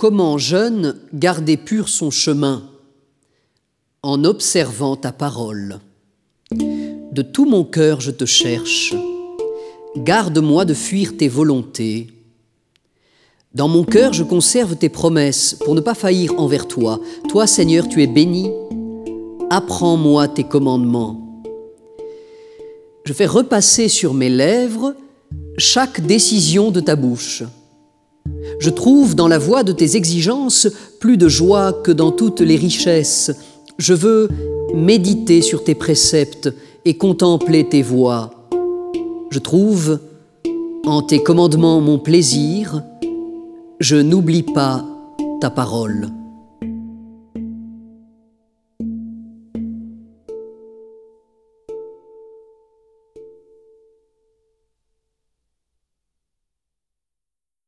Comment jeune garder pur son chemin en observant ta parole? De tout mon cœur je te cherche. Garde-moi de fuir tes volontés. Dans mon cœur je conserve tes promesses pour ne pas faillir envers toi. Toi Seigneur, tu es béni. Apprends-moi tes commandements. Je fais repasser sur mes lèvres chaque décision de ta bouche. Je trouve dans la voie de tes exigences plus de joie que dans toutes les richesses. Je veux méditer sur tes préceptes et contempler tes voies. Je trouve en tes commandements mon plaisir. Je n'oublie pas ta parole.